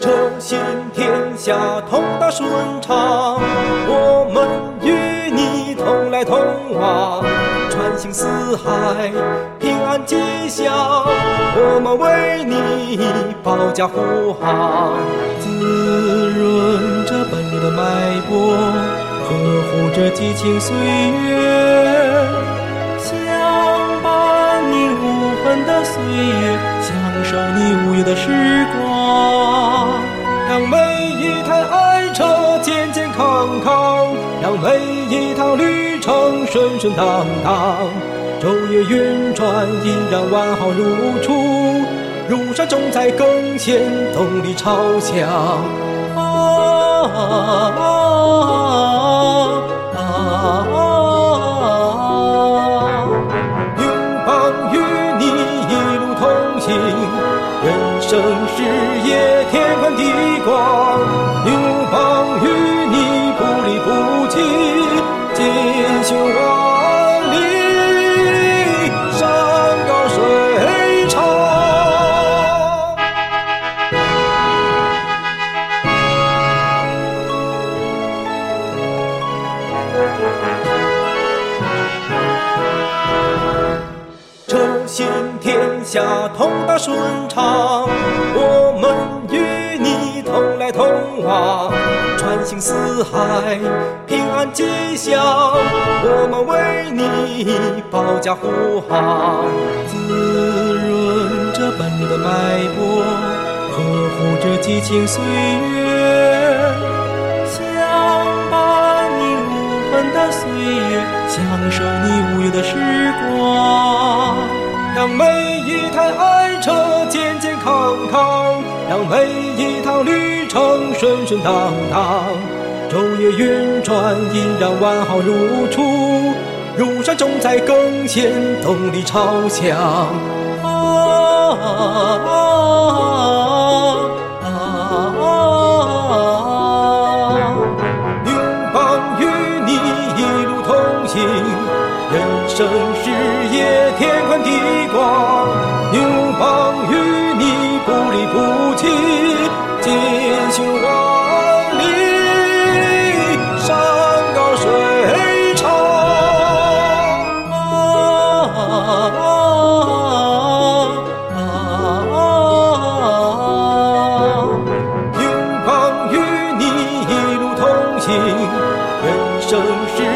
朝行天下，通达顺畅。我们与你同来同往，穿行四海，平安吉祥。我们为你保驾护航，滋润着奔流的脉搏，呵护着激情岁月。啊。让每一台爱车健健康康，让每一趟旅程顺顺当当。昼夜运转依然完好如初，路上总在更显动力超强。啊啊啊人生事业天宽地广。拥抱下，通达顺畅。我们与你同来同往，穿行四海，平安吉祥。我们为你保驾护航，滋润着奔流的脉搏，呵护着激情岁月，相伴你无痕的岁月，享受你无忧的时光。让每一台爱车健健康康，让每一趟旅程顺顺当当。昼夜运转依然完好如初，如山重在更显动力超强。生事业天宽地广。拥抱与你不离不弃，进行万里山高水长。啊啊啊啊！拥抱与你一路同行，人生事业天